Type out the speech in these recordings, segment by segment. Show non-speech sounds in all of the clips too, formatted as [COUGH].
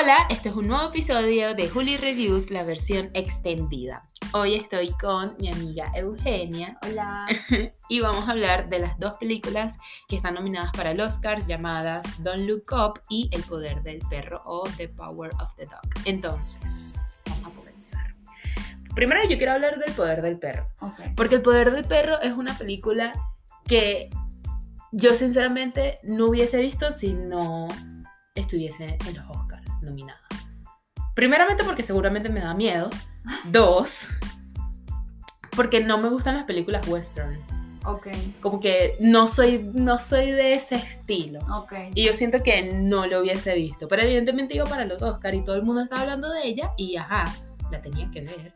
Hola, este es un nuevo episodio de Juli Reviews, la versión extendida. Hoy estoy con mi amiga Eugenia Hola. [LAUGHS] y vamos a hablar de las dos películas que están nominadas para el Oscar llamadas Don't Look Up y El Poder del Perro o The Power of the Dog. Entonces, vamos a comenzar. Primero yo quiero hablar del Poder del Perro, porque El Poder del Perro es una película que yo sinceramente no hubiese visto si no estuviese en los Oscars nominada. Primeramente porque seguramente me da miedo. [LAUGHS] Dos, porque no me gustan las películas western. Ok. Como que no soy, no soy de ese estilo. Ok. Y yo siento que no lo hubiese visto. Pero evidentemente iba para los Oscars y todo el mundo estaba hablando de ella y ajá, la tenía que ver.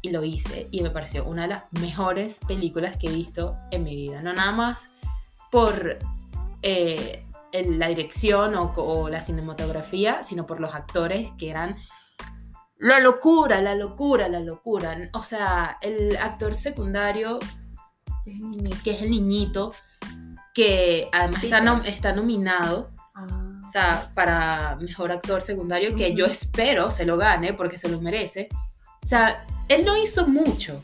Y lo hice y me pareció una de las mejores películas que he visto en mi vida. No nada más por eh, la dirección o, o la cinematografía, sino por los actores que eran la locura, la locura, la locura. O sea, el actor secundario que es el niñito, que además está, nom- está nominado, Ah. o sea, para mejor actor secundario, que Ujú. yo espero se lo gane porque se lo merece. O sea, él no hizo mucho.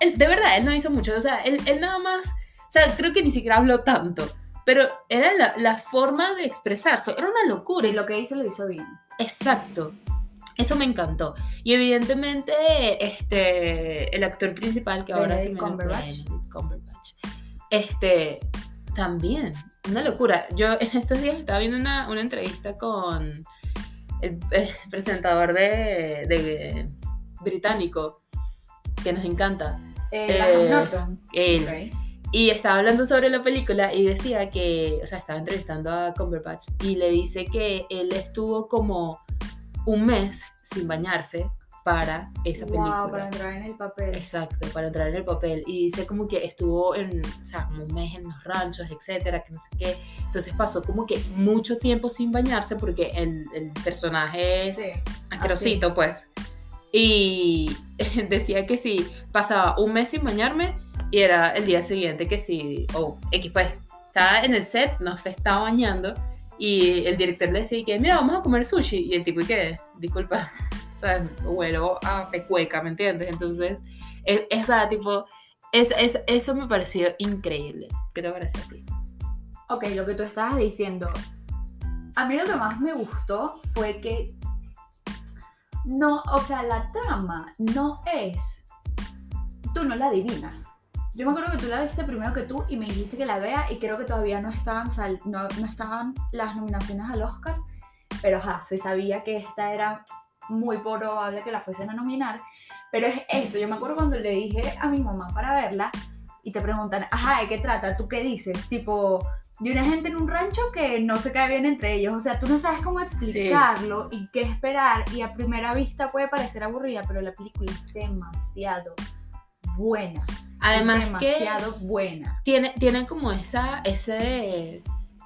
Él, de verdad, él no hizo mucho. O sea, él, él nada más, o sea, creo que ni siquiera habló tanto. Pero era la, la forma de expresarse, era una locura. Sí, lo que hizo lo hizo bien. Exacto. Eso me encantó. Y evidentemente, este, el actor principal, que ahora se me Cumberbatch. Cumberbatch, este, también, una locura. Yo [LAUGHS] en estos días estaba viendo una, una entrevista con el, el presentador de, de británico, que nos encanta. Eh, Eh, Norton. Él. Ok. Y estaba hablando sobre la película y decía que, o sea, estaba entrevistando a Cumberbatch y le dice que él estuvo como un mes sin bañarse para esa película. Wow, para entrar en el papel. Exacto, para entrar en el papel. Y dice como que estuvo en, o sea, como un mes en los ranchos, etcétera, que no sé qué. Entonces pasó como que mucho tiempo sin bañarse porque el, el personaje es Sí. asquerosito, pues. Y [LAUGHS] decía que si pasaba un mes sin bañarme y era el día siguiente que si, o X, pues, estaba en el set, no se estaba bañando y el director le decía que, mira, vamos a comer sushi. Y el tipo, ¿y qué? Disculpa, [LAUGHS] o sea, huelo a pecueca, ¿me entiendes? Entonces, esa, tipo, es, es- eso me pareció increíble. ¿Qué te pareció a ti? Ok, lo que tú estabas diciendo. A mí lo que más me gustó fue que no, o sea, la trama no es. Tú no la adivinas. Yo me acuerdo que tú la viste primero que tú y me dijiste que la vea y creo que todavía no estaban, sal- no, no estaban las nominaciones al Oscar, pero ajá, se sabía que esta era muy probable que la fuesen a nominar. Pero es eso, yo me acuerdo cuando le dije a mi mamá para verla y te preguntan, ajá, ¿de qué trata? ¿Tú qué dices? Tipo, de una gente en un rancho que no se cae bien entre ellos. O sea, tú no sabes cómo explicarlo y qué esperar. Y a primera vista puede parecer aburrida, pero la película es demasiado buena. Además es que demasiado buena. tiene, tiene como esa, ese,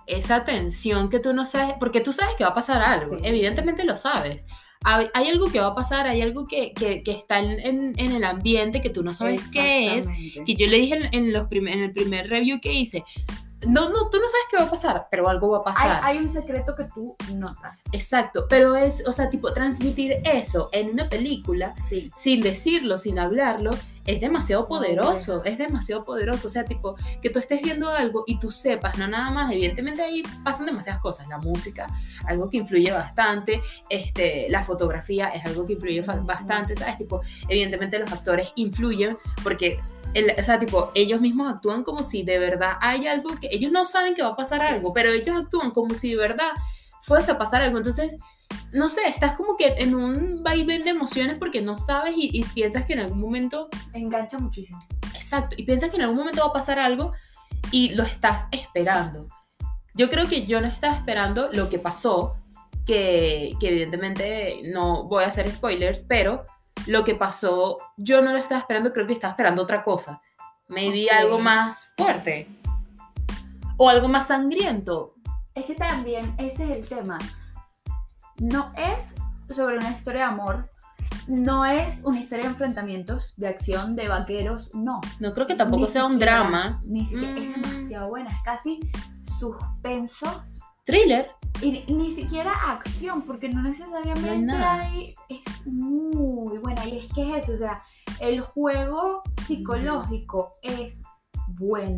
esa tensión que tú no sabes, porque tú sabes que va a pasar algo, Sí. evidentemente lo sabes. Hay, hay algo que va a pasar, hay algo que, que- que está en, en- en el ambiente que tú no sabes qué es. Que yo le dije en, en los en el primer review que hice, no, no, tú no sabes qué va a pasar, pero algo va a Hay, pasar. hay un secreto que tú notas. Exacto, pero es, o sea, tipo, transmitir eso en una película Sí. sin decirlo, sin hablarlo, es demasiado Sí, poderoso, bueno. es demasiado poderoso. O sea, tipo, que tú estés viendo algo y tú sepas, no nada más, evidentemente ahí pasan demasiadas cosas, la música, algo que influye bastante, este, la fotografía es algo que influye Sí. bastante, ¿sabes? Tipo, evidentemente los actores influyen porque... el- o sea, tipo, ellos mismos actúan como si de verdad hay algo que ellos no saben que va a pasar Sí. algo, pero ellos actúan como si de verdad fuese a pasar algo. Entonces, no sé, estás como que en un vaivén de emociones porque no sabes y, y piensas que en algún momento, Engancha muchísimo. exacto, y piensas que en algún momento va a pasar algo y lo estás esperando. Yo creo que yo no estaba esperando lo que pasó, que, que evidentemente no voy a hacer spoilers, pero lo que pasó yo no lo estaba esperando, creo que estaba esperando otra cosa. Maybe Ok. algo más fuerte o algo más sangriento. Es que también ese es el tema. No es sobre una historia de amor, no es una historia de enfrentamientos, de acción, de vaqueros, no. No creo que tampoco Ni sea un drama. Ni siquiera, es Mm. demasiado buena, es casi suspenso, Thriller. Y ni siquiera acción, porque no necesariamente hay. Es muy buena. Y es que es eso, o sea, el juego psicológico es bueno.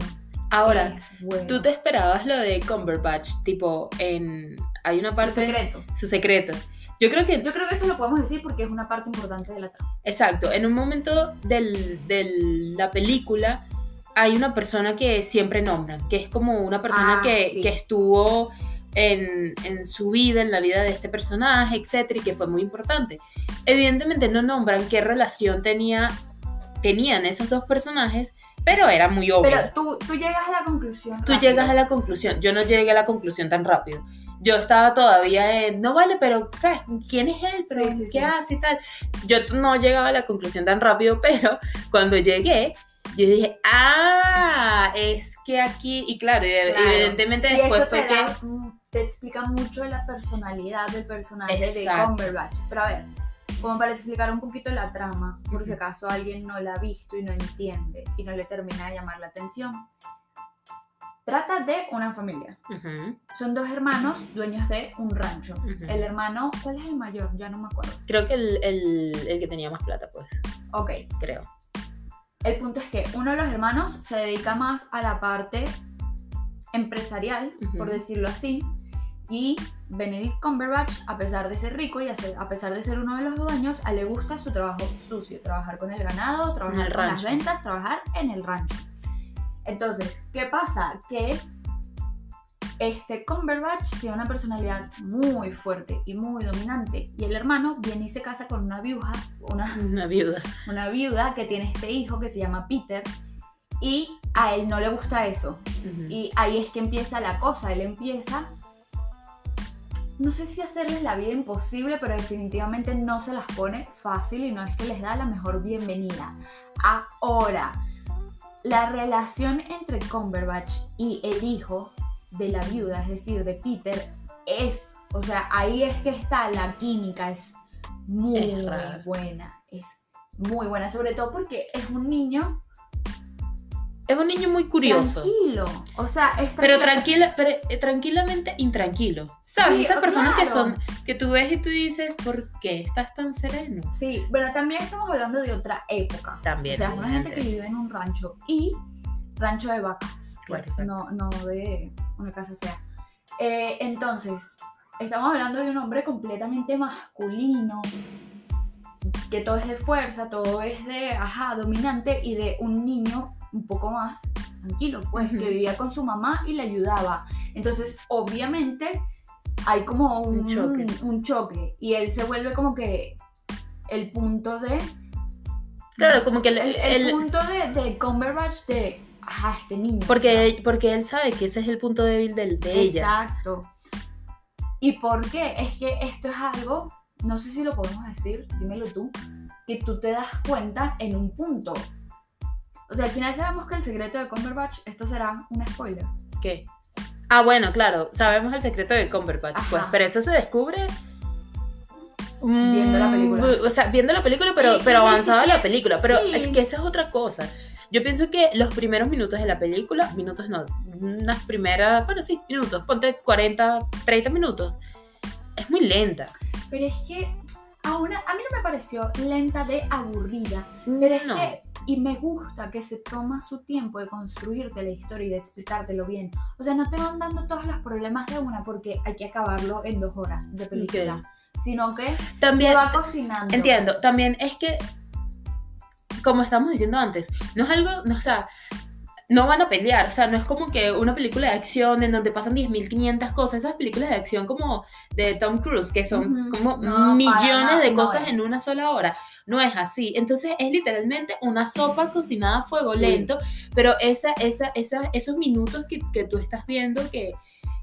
Ahora, bueno. ¿tú te esperabas lo de Cumberbatch? Tipo, en. Hay una Su parte. secreto. Su secreto. Yo creo que Yo creo que eso lo podemos decir porque es una parte importante de la trama. Exacto, en un momento de la película hay una persona que siempre nombran, que es como una persona Ah, que, sí. que estuvo en, en su vida, en la vida de este personaje, etcétera, y que fue muy importante. Evidentemente no nombran qué relación tenía, tenían esos dos personajes, pero era muy obvio. Pero tú, tú llegas a la conclusión. Tú rápido. llegas a la conclusión, yo no llegué a la conclusión tan rápido. Yo estaba todavía en, no vale, pero ¿sabes quién es él? Pero Sí, sí, ¿qué sí. hace y tal? Yo no llegaba a la conclusión tan rápido, [LAUGHS] pero cuando llegué, yo dije, ah, es que aquí, y claro, Claro. evidentemente Y después fue te, que... te explica mucho de la personalidad del personaje de. Cumberbatch. Pero a ver, como para explicar un poquito la trama, por si acaso alguien no la ha visto y no entiende y no le termina de llamar la atención. Trata de una familia. Son dos hermanos dueños de un rancho. El hermano, ¿cuál es el mayor? Ya no me acuerdo. Creo que el, el- el que tenía más plata, pues, Ok, creo. el punto es que uno de los hermanos se dedica más a la parte empresarial, por decirlo así, y Benedict Cumberbatch, a pesar de ser rico y a pesar de ser uno de los dueños, a él le gusta su trabajo sucio, trabajar con el ganado, trabajar el con las rancho. ventas, trabajar en el rancho. Entonces, ¿qué pasa? Que este Cumberbatch tiene una personalidad muy fuerte y muy dominante, y el hermano viene y se casa con una viuja, una [LAUGHS] Una viuda. una viuda que tiene este hijo que se llama Peter y a él no le gusta eso. Ujú. Y ahí es que empieza la cosa, él empieza, no sé si hacerles la vida imposible, pero definitivamente no se las pone fácil y no es que les da la mejor bienvenida. Ahora, la relación entre Cumberbatch y el hijo de la viuda, es decir, de Peter, es, o sea, ahí es que está la química, es muy Es buena, es muy buena, sobre todo porque es un niño Es un niño muy curioso. tranquilo, o sea, es Pero tranquila, pero eh, tranquilamente intranquilo. ¿Sabes? Sí, Esas personas que claro. son, que tú ves y tú dices, ¿por qué estás tan sereno? Sí, pero también estamos hablando de otra época. También. o sea, es una gente que vive en un rancho y rancho de vacas, Claro, pues, no, no de una casa fea. Eh, entonces, estamos hablando de un hombre completamente masculino, que todo es de fuerza, todo es de, ajá, dominante, y de un niño un poco más tranquilo, pues, Ujú. que vivía con su mamá y le ayudaba. Entonces, obviamente, hay como un, Un choque. un choque, y él se vuelve como que el punto de Claro, como que el- el, el el- punto de, de Cumberbatch de ah, este niño. Porque, porque él sabe que ese es el punto débil del, de ella. Exacto. ¿Y por qué? Es que esto es algo, no sé si lo podemos decir, dímelo tú, que tú te das cuenta en un punto. O sea, al final sabemos que el secreto de Cumberbatch, esto será un spoiler. ¿Qué? Ah, bueno, claro, sabemos el secreto de Cumberbatch, Ajá. pues, pero eso se descubre Viendo la película. mm, O sea, viendo la película, pero, Y- pero avanzada la película. Pero sí. es que esa es otra cosa. Yo pienso que los primeros minutos de la película, minutos no, unas primeras, bueno, sí, minutos, ponte 40, 30 minutos, es muy lenta. Pero es que a, una, a mí no me pareció lenta de aburrida. Pero es No. que, y me gusta que se toma su tiempo de construirte la historia y de explicártelo bien. O sea, no te van dando todos los problemas de una porque hay que acabarlo en dos horas de película. Sino que También, se va cocinando. Entiendo, también es que, como estamos diciendo antes, no es algo, no, o sea, no van a pelear, o sea, no es como que una película de acción en donde pasan 10.500 cosas, esas películas de acción como de Tom Cruise, que son Ujú. como No, millones nada, de no cosas en es. una sola hora, no es así, entonces es literalmente una sopa cocinada a fuego Sí. lento, pero esa, esa, esa, esos minutos que, que tú estás viendo que,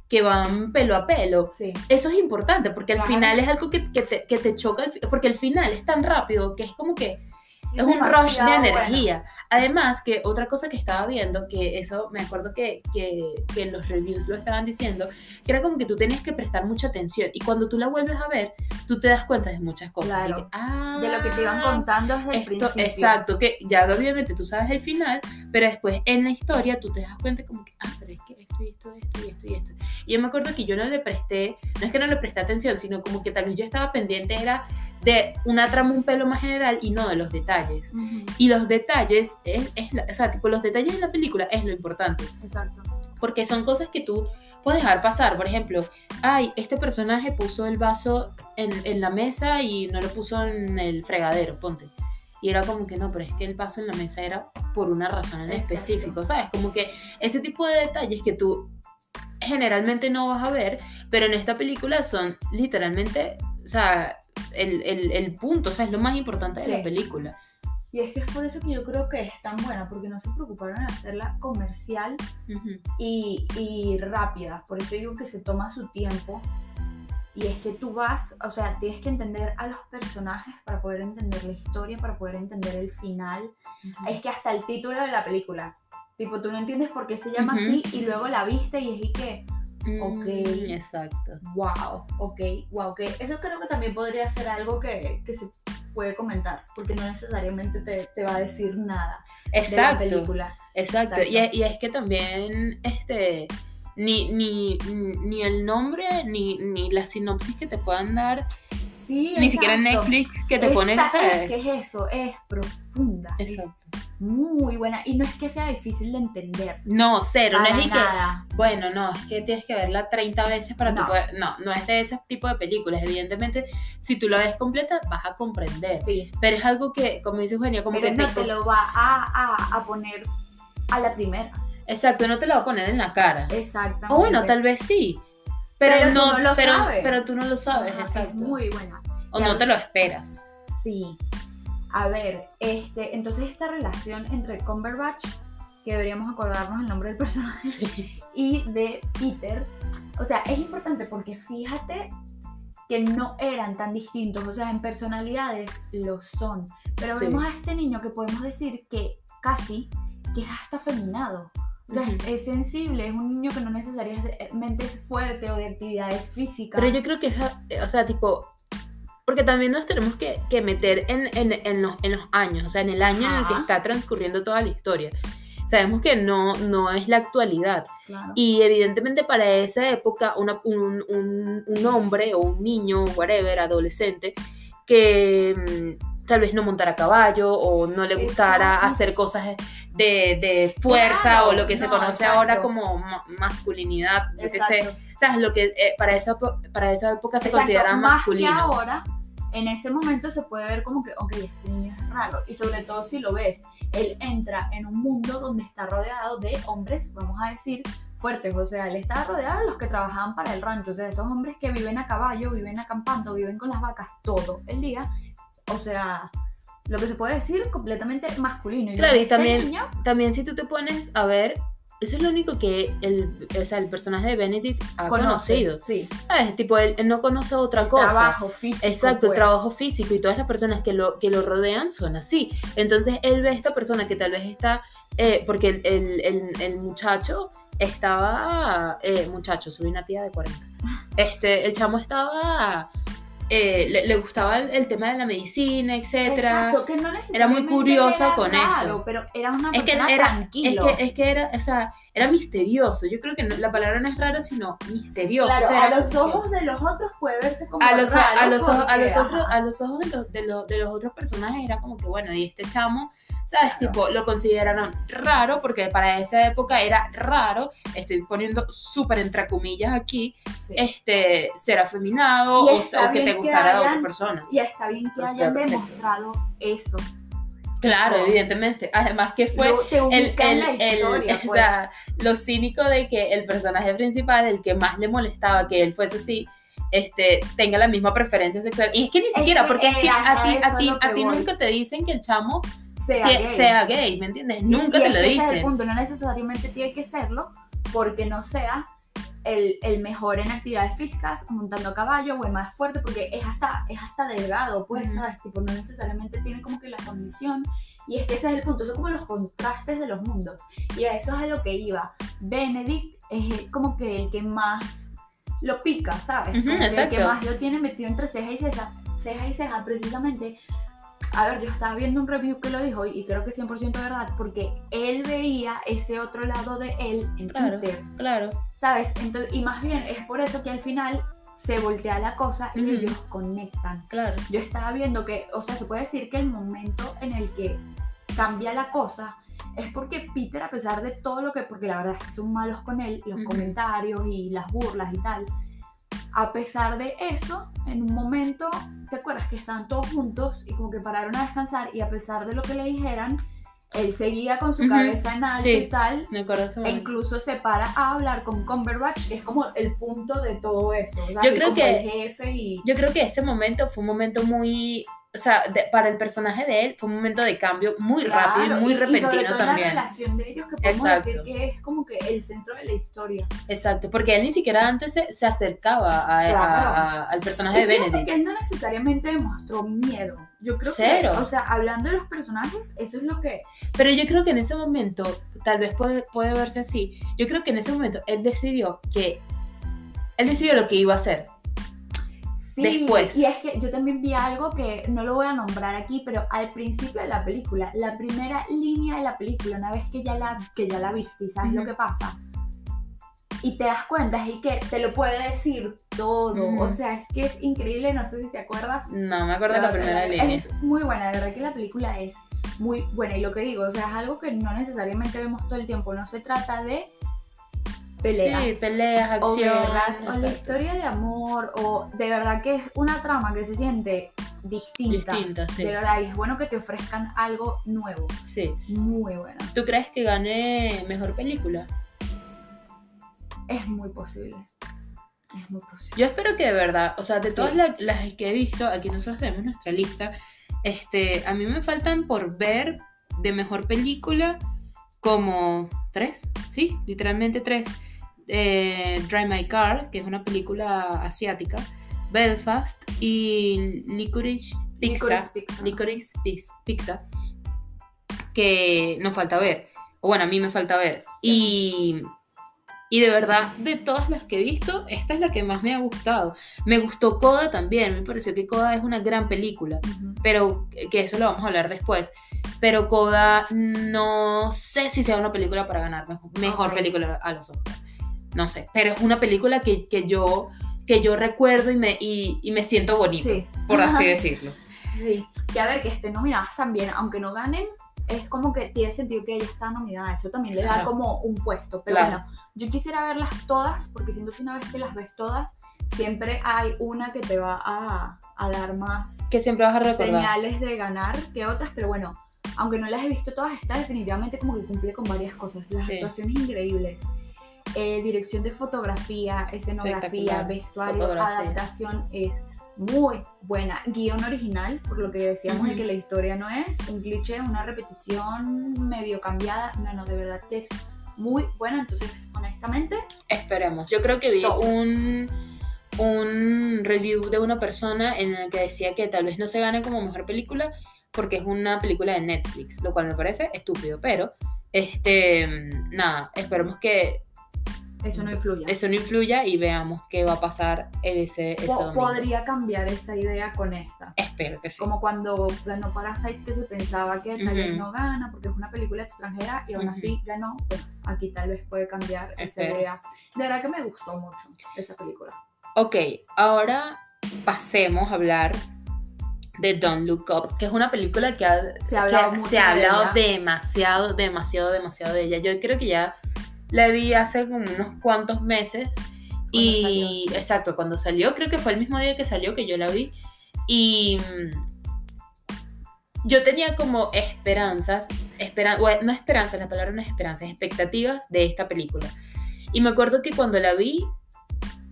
que van pelo a pelo, Sí. eso es importante porque al Claro. final es algo que, que te, que te choca, porque el final es tan rápido que es como que es un rush de demasiado bueno. energía. Además, que otra cosa que estaba viendo, que eso me acuerdo que, que, que en los reviews lo estaban diciendo, que era como que tú tenías que prestar mucha atención y cuando tú la vuelves a ver, tú te das cuenta de muchas cosas. Claro. Que, ah, De lo que te iban contando desde el esto- principio. exacto, que ya obviamente tú sabes el final, pero después en la historia tú te das cuenta como que, ah, pero es que esto y esto, esto y esto y esto. Y yo me acuerdo que yo no le presté, no es que no le presté atención, sino como que tal vez yo estaba pendiente era de una trama un pelo más general y no de los detalles. Y los detalles, es, es la- o sea, tipo los detalles en la película es lo importante. Exacto. Porque son cosas que tú puedes dejar pasar. Por ejemplo, ay, este personaje puso el vaso en, en la mesa y no lo puso en el fregadero, ponte. Y era como que no, pero es que el vaso en la mesa era por una razón en Exacto. específico, ¿sabes? Como que ese tipo de detalles que tú generalmente no vas a ver, pero en esta película son literalmente, o sea, el, el- el punto, o sea, es lo más importante de Sí. la película. Y es que es por eso que yo creo que es tan buena, porque no se preocuparon en hacerla comercial Ujú. y, y rápida. Por eso digo que se toma su tiempo. Y es que tú vas, o sea, tienes que entender a los personajes para poder entender la historia, para poder entender el final. Es que hasta el título de la película. Tipo, tú no entiendes por qué se llama Ujú. así y luego la viste y es y que, Ok. Mm, exacto. wow, ok, wow, que eso creo que también podría ser algo que, que se puede comentar, porque no necesariamente te, te va a decir nada de la Exacto. película. Exacto, Exacto. Y, es- y es que también este ni, ni, ni el nombre ni, ni la sinopsis que te puedan dar, Sí, ni siquiera exacto. Netflix que te Esta ponen, es ¿sabes? que es eso, es profunda, es Exacto. muy buena y no es que sea difícil de entender. No, cero, no es y que, nada. bueno, no, es que tienes que verla 30 veces para No. tu poder, no, no es de ese tipo de películas, evidentemente, si tú la ves completa vas a comprender, Sí, pero es algo que, como dice Eugenia, como pero que no te te lo va a, a, a poner a la primera. Exacto, no te lo va a poner en la cara. Exactamente. O bueno, tal vez sí. Pero, Pero tú no, no lo pero, sabes. pero tú no lo sabes, Ajá, exacto. Es muy buena. O no te lo esperas. Sí. A ver, este, entonces esta relación entre Cumberbatch, que deberíamos acordarnos el nombre del personaje, Sí. y de Peter, o sea, es importante porque fíjate que no eran tan distintos, o sea, en personalidades lo son, pero Sí. vemos a este niño que podemos decir que casi, que es hasta feminado. O sea, es- es, sensible, es un niño que no necesariamente es fuerte o de actividades físicas. Pero yo creo que, es, o sea, tipo, porque también nos tenemos que, que meter en, en, en los, en los años, o sea, en el año en el que Ajá. está transcurriendo toda la historia. Sabemos que no, no es la actualidad. Claro. Y evidentemente para esa época, una- un, un- un hombre o un niño, whatever, adolescente, que mm, tal vez no montara a caballo o no le gustara Exacto. hacer cosas de, de fuerza Claro, o lo que se no, conoce exacto. ahora como ma- masculinidad, yo qué sé. Exacto. ¿Sabes? Lo que eh, para, esa, para esa época se Exacto, considera más masculino. que ahora, en ese momento se puede ver como que, ok, este niño es raro. Y sobre todo si lo ves, él entra en un mundo donde está rodeado de hombres, vamos a decir, fuertes. O sea, él está rodeado de los que trabajaban para el rancho. O sea, esos hombres que viven a caballo, viven acampando, viven con las vacas todo el día. O sea, lo que se puede decir completamente masculino. Claro, y este también- niño, También si tú te pones a ver, eso es lo único que el, o sea, el personaje de Benedict ha conoce, conocido. Sí, ¿Sabes? Tipo, él, él no conoce otra el cosa. trabajo físico. Exacto, el pues. trabajo físico y todas las personas que lo, que lo rodean son así. Entonces él ve a esta persona que tal vez está, eh, porque el, el- el- el muchacho estaba, eh, muchacho, soy una tía de 40. Este, el chamo estaba, eh, le, le gustaba el, el tema de la medicina, etcétera. Exacto, que no Era muy curiosa era con raro, eso. Pero era una Es que era, tranquilo. es que, es que era, o sea, era misterioso. Yo creo que no- la palabra no es raro, sino misterioso. Claro, O sea, a los como ojos de los otros puede verse como a los, raro a los, ojos, a los otros, a los ojos de los, de, los, de los otros personajes era como que bueno, y este chamo, ¿sabes? Claro. Tipo, lo consideraron raro porque para esa época era raro, estoy poniendo súper entre comillas aquí, sí. este, ser afeminado o, o que te bien que gustara de otra hayan- persona. Y está bien que hayan perfecto. demostrado eso. Claro, evidentemente. Además que fue el, el, la el- historia, o pues. sea, lo cínico de que el personaje principal, el que más le molestaba que él fuese así, este, tenga la misma preferencia sexual. Y es que ni siquiera, que, porque es que a a ti, a ti, a ti nunca te dicen que el chamo sea que gay. sea gay, ¿me entiendes? Nunca y te lo que ese es el dicen. punto, no necesariamente tiene que serlo porque no sea el, el mejor en actividades físicas, montando a caballo o el más fuerte, porque es hasta, es hasta delgado, pues. ¿sabes? Tipo, no necesariamente tiene como que la condición. Y es que ese es el punto, son como los contrastes de los mundos. Y a eso es a lo que iba. Benedict es como que el que más lo pica, ¿sabes? Como que el que más lo tiene metido entre ceja y ceja, ceja y ceja, precisamente a ver, yo estaba viendo un review que lo dijo y creo que 100% verdad, porque él veía ese otro lado de él en Claro. Twitter, Claro. ¿sabes? Entonces, y más bien es por eso que al final se voltea la cosa y ellos conectan. Claro. Yo estaba viendo que, o sea, se puede decir que el momento en el que cambia la cosa es porque Peter, a pesar de todo lo que, porque la verdad es que son malos con él, los comentarios y las burlas y tal, a pesar de eso, en un momento, ¿te acuerdas que estaban todos juntos y como que pararon a descansar y a pesar de lo que le dijeran, él seguía con su cabeza en alto Sí. y tal? Me acuerdo ese E incluso se para a hablar con Cumberbatch, que es como el punto de todo eso. ¿sabes? Yo creo Como que- el jefe y. Yo creo que ese momento fue un momento muy, o sea, de- para el personaje de él fue un momento de cambio muy rápido y Claro, muy y- y sobre repentino todo también. La relación de ellos, que podemos Exacto. decir que es como que el centro de la historia. Exacto, porque él ni siquiera antes se, se acercaba a- a- Claro. a- al personaje de Y fíjate Benedict. que él no necesariamente demostró miedo. Yo creo Cero. que, o sea, hablando de los personajes, eso es lo que. Pero yo creo que en ese momento, tal vez puede, puede verse así, yo creo que en ese momento él decidió que, él decidió lo que iba a hacer. Sí, Después. Y es que yo también vi algo que no lo voy a nombrar aquí, pero al principio de la película, la primera línea de la película, una vez que ya la, que ya la viste y sabes lo Ujú. que pasa, y te das cuenta, y que te lo puede decir todo. O sea, es que es increíble, no sé si te acuerdas. No, me acuerdo de la primera es línea. muy buena, de verdad que la película es muy buena. Y lo que digo, o sea, es algo que no necesariamente vemos todo el tiempo. No se trata de peleas. Sí, peleas, o acción. guerras, o la historia de amor, o de verdad que es una trama que se siente distinta. Distinta, sí. De verdad, y es bueno que te ofrezcan algo nuevo. sí. Muy bueno. ¿Tú crees que gane mejor película? Es muy posible. Es muy posible. Yo espero que de verdad, o sea, de Sí. todas la- las que he visto, aquí nosotros tenemos nuestra lista, este, a mí me faltan por ver de mejor película como tres, sí, literalmente tres. Eh, Drive My Car, que es una película asiática, Belfast y Licorice Pizza. Licorice Pizza. Licorice Piz- Pizza, que nos falta ver. O bueno, a mí me falta ver. Y, y de verdad, de todas las que he visto, esta es la que más me ha gustado. Me gustó Coda también, me pareció que Coda es una gran película, pero que eso lo vamos a hablar después. Pero Coda no sé si sea una película para ganar mejor, película a los Oscars. No sé, pero es una película que, que yo que yo recuerdo y me, y, y me siento bonito, Sí. por así decirlo. Sí, y a ver, que estén nominadas también, aunque no ganen, es como que tiene sentido que ella está nominada, eso también le da Claro. como un puesto, pero Claro. bueno, yo quisiera verlas todas, porque siento que una vez que las ves todas, siempre hay una que te va a, a dar más Que siempre vas a recordar. señales de ganar que otras, pero bueno, aunque no las he visto todas, esta definitivamente como que cumple con varias cosas, las Sí. actuaciones increíbles. Eh, dirección de fotografía, escenografía, vestuario, Fotografía. adaptación es muy buena. Guión original, por lo que decíamos de Ujú. que la historia no es un cliché, una repetición medio cambiada. No, no, de verdad que es muy buena. Entonces, honestamente, Esperemos. Yo creo que vi Top. un, un review de una persona en el que decía que tal vez no se gane como mejor película porque es una película de Netflix, lo cual me parece estúpido, pero este nada, esperemos que eso no influye. eso no influya y veamos qué va a pasar ese, ese domingo. podría cambiar esa idea con esta. Espero que sí. Como cuando ganó Parasite, que se pensaba que tal vez Ujú. no gana porque es una película extranjera y aún Ujú. así ganó. Bueno, aquí tal vez puede cambiar esa Espero. idea. De verdad que me gustó mucho esa película. Ok, ahora pasemos a hablar de Don't Look Up, que es una película que ha, Se ha hablado que se ha de hablado ella. demasiado, demasiado, demasiado de ella. Yo creo que ya la vi hace como unos cuantos meses. y salió, exacto, cuando salió, creo que fue el mismo día que salió que yo la vi. Y mm, yo tenía como esperanzas, esperan, bueno, no esperanzas, la palabra no es esperanzas, expectativas de esta película. Y me acuerdo que cuando la vi,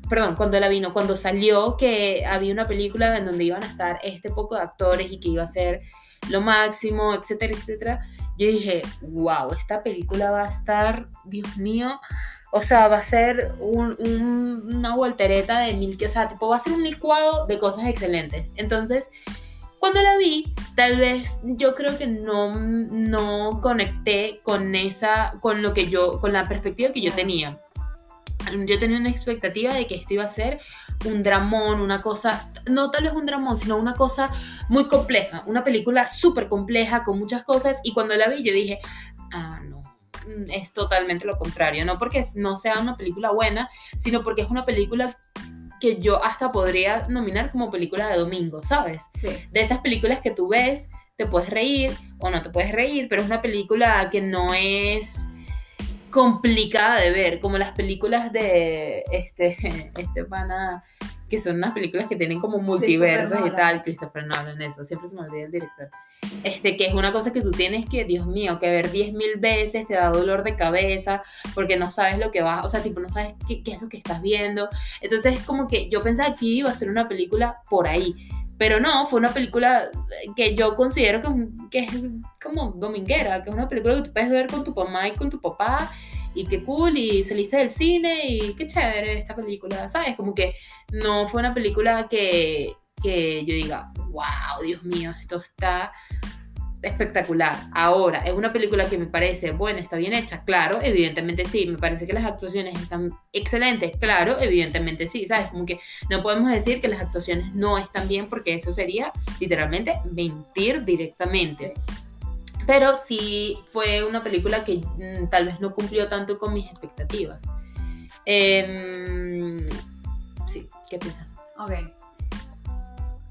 perdón, cuando la vi, no, cuando salió que había una película en donde iban a estar este poco de actores y que iba a ser lo máximo, etcétera, etcétera, yo dije, wow, esta película va a estar, Dios mío, o sea, va a ser un- un- una voltereta de mil o sea, va a ser un licuado de cosas excelentes. Entonces, cuando la vi, tal vez yo creo que no, no conecté con esa, con lo que yo, con la perspectiva que yo tenía. yo tenía una expectativa de que esto iba a ser un dramón, una cosa, no tal vez un dramón, sino una cosa muy compleja, una película súper compleja con muchas cosas y cuando la vi yo dije, ah, no, mm, es totalmente lo contrario, no porque no sea una película buena, sino porque es una película que yo hasta podría nominar como película de domingo, ¿sabes? Sí. De esas películas que tú ves, te puedes reír o no te puedes reír, pero es una película que no es complicada de ver, como las películas de este, [LAUGHS] este pana, que son unas películas que tienen como multiversos y tal, Christopher Nolan, eso, siempre se me olvida el director. Este, que es una cosa que tú tienes que, Dios mío, que ver 10.000 veces te da dolor de cabeza porque no sabes lo que vas, o sea, tipo, no sabes qué, qué es lo que estás viendo. Entonces, es como que yo pensaba que iba a ser una película por ahí. Pero no, fue una película que yo considero que, que es como dominguera, que es una película que tú puedes ver con tu mamá y con tu papá, y qué cool, y saliste del cine, y qué chévere esta película, ¿sabes? Como que no fue una película que, que yo diga, wow, Dios mío, esto está espectacular. Ahora, es una película que me parece buena, está bien hecha, claro, evidentemente sí. Me parece que las actuaciones están excelentes, claro, evidentemente sí. ¿Sabes? Como que no podemos decir que las actuaciones no están bien porque eso sería literalmente mentir directamente. Pero sí fue una película que mm, tal vez no cumplió tanto con mis expectativas. Em, sí, ¿qué piensas? Ok.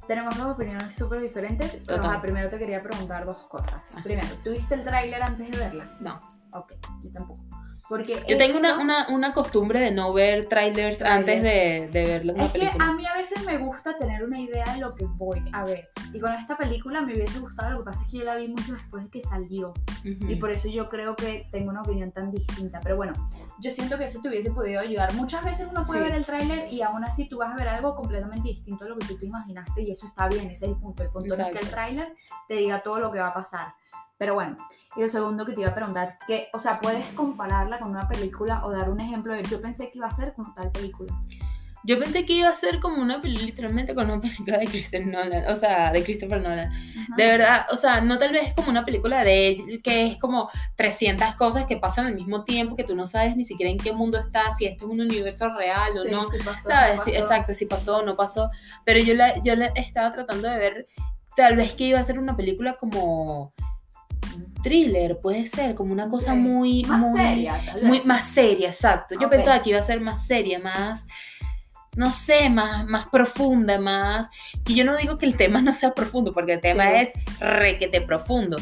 Tenemos dos opiniones súper diferentes. Pero Total. ajá, primero te quería preguntar dos cosas. Primero, ¿tuviste el tráiler antes de verla? No. Ok, yo tampoco. Porque Yo tengo una, una, una costumbre de no ver trailers Trailers. antes de, de ver una Es que a mí a veces me gusta tener una idea de lo que voy a ver. Y con esta película me hubiese gustado, lo que pasa es que yo la vi mucho después de que salió. Y por eso yo creo que tengo una opinión tan distinta. Pero bueno, yo siento que eso te hubiese podido ayudar. Muchas veces uno puede Sí. ver el tráiler y aún así tú vas a ver algo completamente distinto a lo que tú te imaginaste y eso está bien, ese es el punto. El punto no es que el Exacto. tráiler te diga todo lo que va a pasar. Pero bueno, y lo segundo que te iba a preguntar, que, o sea, ¿puedes compararla con una película o dar un ejemplo de yo pensé que iba a ser con tal película? Yo pensé que iba a ser como una película, literalmente con una [LAUGHS] película de Christopher Nolan, o sea, de Christopher Nolan. Ajá. De verdad, o sea, no tal vez como una película de que es como 300 cosas que pasan al mismo tiempo, que tú no sabes ni siquiera en qué mundo está, si esto es un universo real o Sí, no. sí pasó, ¿Sabes? no Sí, pasó. exacto, si pasó o no pasó. Pero yo la, yo la estaba tratando de ver, tal vez que iba a ser una película como thriller, puede ser, como una cosa Ok. muy, Más muy, seria, muy más seria, exacto. Yo Ok. pensaba que iba a ser más seria, más, no sé, más, más profunda, más. Y yo no digo que el tema no sea profundo, porque el tema Sí. es requete profundo.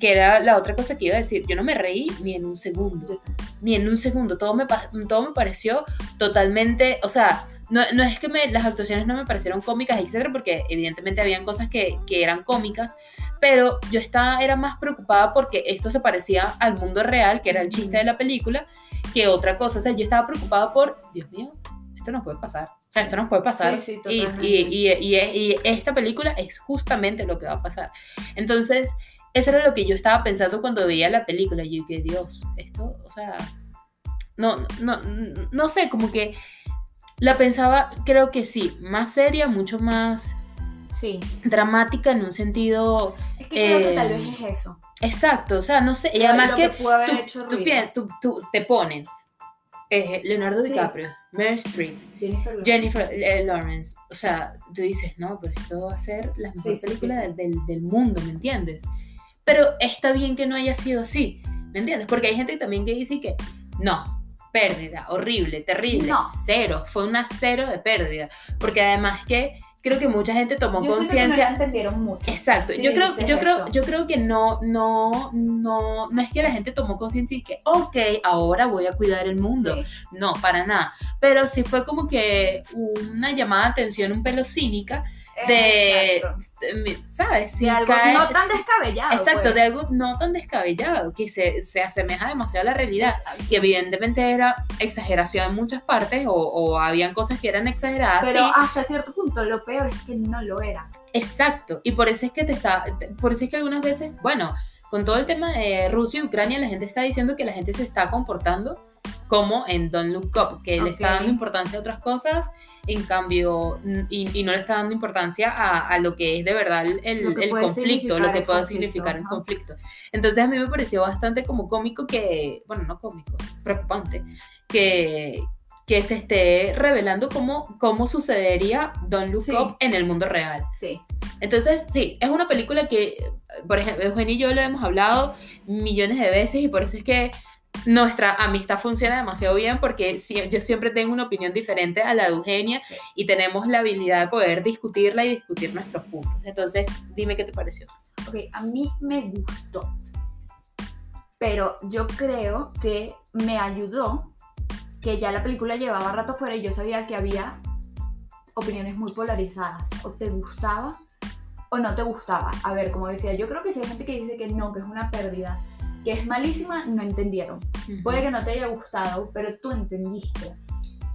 Que era la otra cosa que iba a decir. Yo no me reí ni en un segundo ni en un segundo. Todo me, todo me pareció totalmente, o sea, no, no es que me- las actuaciones no me parecieron cómicas, etcétera, porque evidentemente habían cosas que, que eran cómicas, pero yo estaba, era más preocupada porque esto se parecía al mundo real, que era el chiste de la película, que otra cosa. O sea, yo estaba preocupada por, Dios mío, esto no puede pasar. O sea, esto no puede pasar. Sí, sí, y, y, y, y- y esta película es justamente lo que va a pasar. Entonces, eso era lo que yo estaba pensando cuando veía la película. Y yo que Dios, esto, o sea, no, no, no, no sé, como que la pensaba, creo que sí, más seria, mucho más Sí, dramática en un sentido es que creo que tal Eh, vez es eso. exacto, o sea, no sé, y además lo que, pudo haber tú, hecho tú tú- tú- te ponen eh, Leonardo Sí. DiCaprio, Meryl Streep, Jennifer Lawrence. Jennifer eh, Lawrence, o sea, tú dices, no, pero esto va a ser la mejor Sí, película sí, del- del mundo, ¿me entiendes? Pero está bien que no haya sido así, ¿me entiendes? Porque hay gente también que dice que no, pérdida, horrible, terrible, No. cero, fue una cero de pérdida, porque además que creo que mucha gente tomó que no conciencia. entendieron mucho. Exacto, Sí, yo creo, yo creo, yo creo que no, no, no, no es que la gente tomó conciencia y que, ok, ahora voy a cuidar el mundo. Sí. No, para nada. Pero sí fue como que una llamada de atención un pelo cínica de, ¿sabes? De Si algo no tan descabellado. Exacto, pues. de algo no tan descabellado, que se, se asemeja demasiado a la realidad, Exacto. que evidentemente era exageración en muchas partes o, o habían cosas que eran exageradas. Pero sí, hasta cierto punto, lo peor es que no lo era. Exacto, y por eso es que te está, por eso es que algunas veces, bueno, con todo el tema de Rusia y Ucrania, la gente está diciendo que la gente se está comportando como en Don't Look Up, que le está dando importancia a otras cosas, en cambio, n- y, y no le está dando importancia a, a lo que es de verdad el, el- conflicto, lo que puede significar el conflicto. Entonces a mí me pareció bastante como cómico que, bueno, no cómico, preocupante, que que se esté revelando cómo, cómo sucedería Don't Look Sí. Up en el mundo real. Sí. Entonces, sí, es una película que, por ejemplo, Eugenio y yo lo hemos hablado millones de veces y por eso es que nuestra amistad funciona demasiado bien porque si- yo siempre tengo una opinión diferente a la de Eugenia Sí. y tenemos la habilidad de poder discutirla y discutir nuestros puntos. Entonces, dime qué te pareció. Ok, a mí me gustó. Pero yo creo que me ayudó que ya la película llevaba rato fuera y yo sabía que había opiniones muy polarizadas. O te gustaba o no te gustaba. A ver, como decía, yo creo que si hay gente que dice que no, que es una pérdida, que es malísima, no entendieron. Puede que no te haya gustado, pero tú entendiste.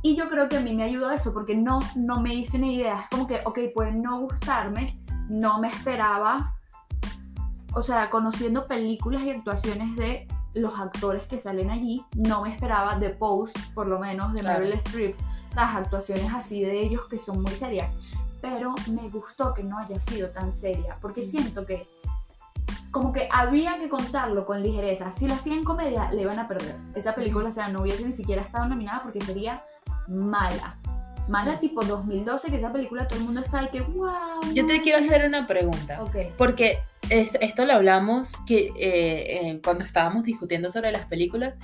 Y yo creo que a mí me ayudó eso, porque no, no me hice una idea. Es como que, ok, puede no gustarme, no me esperaba. O sea, conociendo películas y actuaciones de los actores que salen allí, no me esperaba de Post, por lo menos, de Claro. Meryl Streep, las actuaciones así de ellos que son muy serias. Pero me gustó que no haya sido tan seria, porque siento que como que había que contarlo con ligereza. Si lo hacían comedia, le iban a perder. Esa película, o sea, no hubiese ni siquiera estado nominada porque sería mala. Mala tipo 2012, que esa película todo el mundo está de que, wow. Yo te quiero hacer es-". una pregunta. Ok. Porque esto, esto lo hablamos que, eh, eh, cuando estábamos discutiendo sobre las películas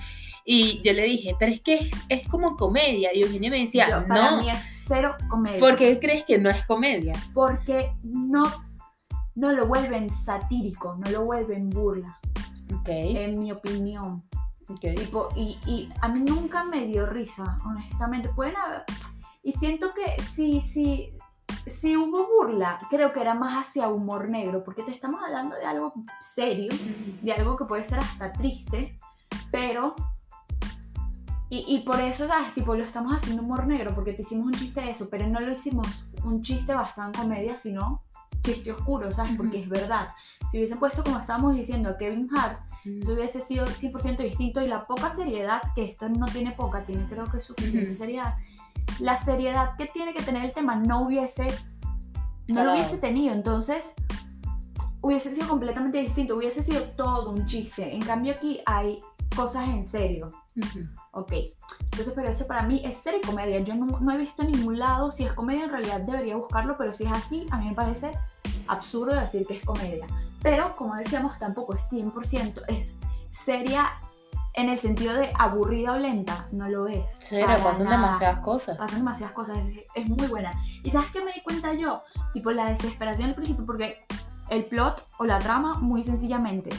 y yo le dije, pero es que es, es como comedia. Y Eugenia me decía, Yo- para no, mí es cero comedia. ¿por qué crees que no es comedia? Porque no, no lo vuelven satírico, no lo vuelven burla, Ok, en mi opinión. ok. Tipo, y, y a mí nunca me dio risa, honestamente. Pueden haber. Y siento que si, si, si hubo burla, creo que era más hacia humor negro, porque te estamos hablando de algo serio, de algo que puede ser hasta triste, pero. Y, y por eso, ¿sabes? Tipo, lo estamos haciendo humor negro, porque te hicimos un chiste de eso, pero no lo hicimos un chiste basado en comedia, sino chiste oscuro, ¿sabes? Porque Ujú. es verdad. Si hubiesen puesto, como estábamos diciendo, a Kevin Hart, eso hubiese sido 100% distinto y la poca seriedad, que esto no tiene poca, tiene creo que suficiente Ujú. seriedad, la seriedad que tiene que tener el tema no hubiese, no lo Claro. hubiese tenido, entonces hubiese sido completamente distinto, hubiese sido todo un chiste, en cambio aquí hay cosas en serio, Ujú. ok, entonces pero eso para mí es serie comedia, yo no, no he visto en ningún lado, si es comedia en realidad debería buscarlo, pero si es así, a mí me parece absurdo decir que es comedia. Pero, como decíamos, tampoco es 100%, es seria en el sentido de aburrida o lenta, no lo es. Para pasan nada. demasiadas cosas. Pasan demasiadas cosas, es, es muy buena. ¿Y sabes qué me di cuenta yo? Tipo la desesperación al principio, porque el plot o la trama, muy sencillamente,